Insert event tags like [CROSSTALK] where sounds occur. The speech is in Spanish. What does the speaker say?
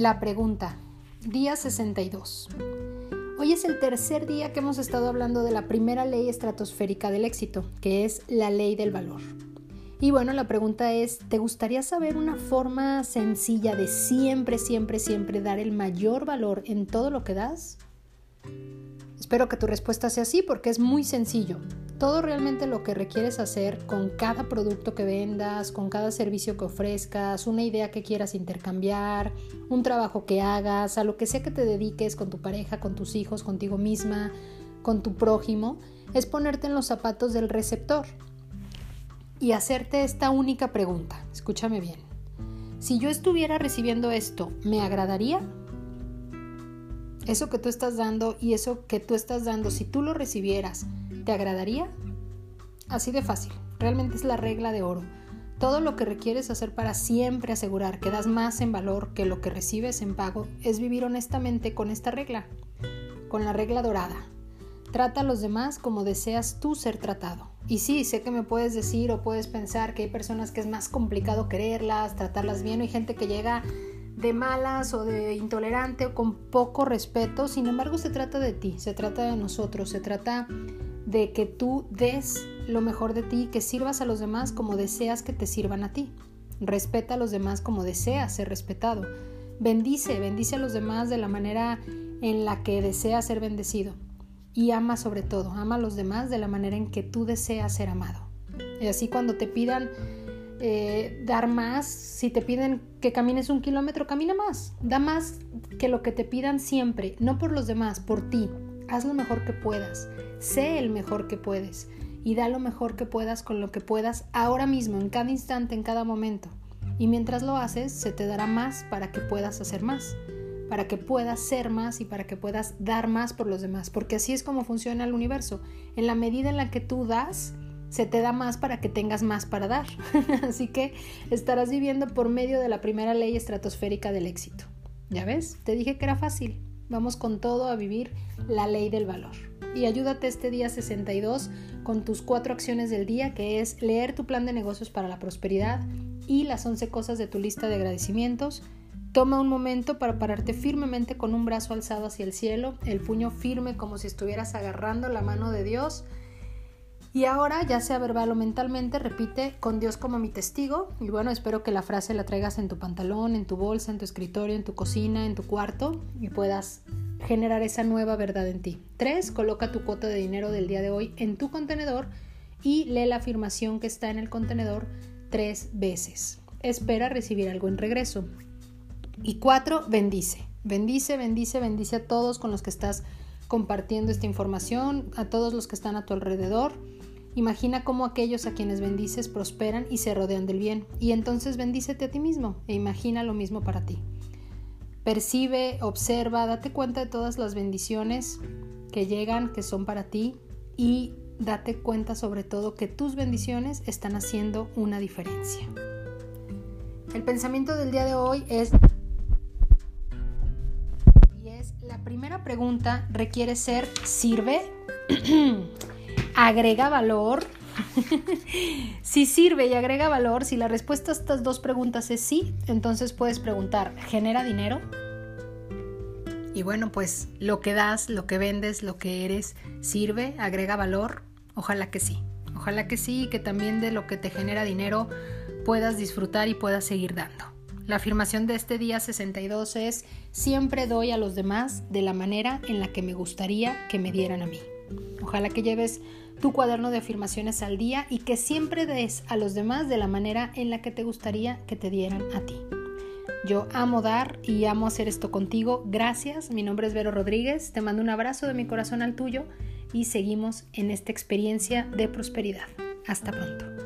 La pregunta, día 62. Hoy es el tercer día que hemos estado hablando de la primera ley estratosférica del éxito, que es la ley del valor. Y bueno, la pregunta es, ¿te gustaría saber una forma sencilla de siempre, siempre, siempre dar el mayor valor en todo lo que das? Espero que tu respuesta sea sí porque es muy sencillo. Todo realmente lo que requieres hacer con cada producto que vendas, con cada servicio que ofrezcas, una idea que quieras intercambiar, un trabajo que hagas, a lo que sea que te dediques con tu pareja, con tus hijos, contigo misma, con tu prójimo, es ponerte en los zapatos del receptor y hacerte esta única pregunta. Escúchame bien. Si yo estuviera recibiendo esto, ¿me agradaría? Eso que tú estás dando y eso que tú estás dando, si tú lo recibieras, ¿Te agradaría? Así de fácil, realmente es la regla de oro. Todo lo que requieres hacer para siempre asegurar que das más en valor que lo que recibes en pago es vivir honestamente con esta regla, con la regla dorada. Trata a los demás como deseas tú ser tratado. Y sí, sé que me puedes decir o puedes pensar que hay personas que es más complicado quererlas, tratarlas bien, o hay gente que llega de malas o de intolerante o con poco respeto. Sin embargo, se trata de ti, se trata de nosotros, se trata de que tú des lo mejor de ti, que sirvas a los demás como deseas que te sirvan a ti. Respeta a los demás como deseas ser respetado. Bendice, bendice a los demás de la manera en la que deseas ser bendecido. Y ama sobre todo, ama a los demás de la manera en que tú deseas ser amado. Y así cuando te pidan eh, dar más, si te piden que camines un kilómetro, camina más. Da más que lo que te pidan siempre, no por los demás, por ti. Haz lo mejor que puedas. Sé el mejor que puedes y da lo mejor que puedas con lo que puedas ahora mismo, en cada instante, en cada momento. Y mientras lo haces, se te dará más para que puedas hacer más, para que puedas ser más y para que puedas dar más por los demás, porque así es como funciona el universo. En la medida en la que tú das, se te da más para que tengas más para dar. [LAUGHS] así que estarás viviendo por medio de la primera ley estratosférica del éxito. ¿Ya ves? Te dije que era fácil. Vamos con todo a vivir la ley del valor y ayúdate este día 62 con tus cuatro acciones del día, que es leer tu plan de negocios para la prosperidad y las 11 cosas de tu lista de agradecimientos. Toma un momento para pararte firmemente con un brazo alzado hacia el cielo, el puño firme como si estuvieras agarrando la mano de Dios y ahora, ya sea verbal o mentalmente, repite con Dios como mi testigo. Y bueno, espero que la frase la traigas en tu pantalón, en tu bolsa, en tu escritorio, en tu cocina, en tu cuarto y puedas generar esa nueva verdad en ti. Tres, coloca tu cuota de dinero del día de hoy en tu contenedor y lee la afirmación que está en el contenedor tres veces. Espera recibir algo en regreso. Y cuatro, bendice. Bendice, bendice, bendice a todos con los que estás compartiendo esta información, a todos los que están a tu alrededor Imagina cómo aquellos a quienes bendices prosperan y se rodean del bien, y entonces bendícete a ti mismo e imagina lo mismo para ti. Percibe, observa, date cuenta de todas las bendiciones que llegan, que son para ti, y date cuenta sobre todo que tus bendiciones están haciendo una diferencia. El pensamiento del día de hoy es... Y es, la primera pregunta requiere ser, ¿sirve? [CLEARS THROAT] agrega valor. [LAUGHS] si sirve y agrega valor, si la respuesta a estas dos preguntas es sí, entonces puedes preguntar, ¿genera dinero? Y bueno, pues lo que das, lo que vendes, lo que eres, ¿sirve? ¿Agrega valor? Ojalá que sí. Ojalá que sí y que también de lo que te genera dinero puedas disfrutar y puedas seguir dando. La afirmación de este día 62 es, siempre doy a los demás de la manera en la que me gustaría que me dieran a mí. Ojalá que lleves tu cuaderno de afirmaciones al día y que siempre des a los demás de la manera en la que te gustaría que te dieran a ti. Yo amo dar y amo hacer esto contigo. Gracias. Mi nombre es Vero Rodríguez. Te mando un abrazo de mi corazón al tuyo y seguimos en esta experiencia de prosperidad. Hasta pronto.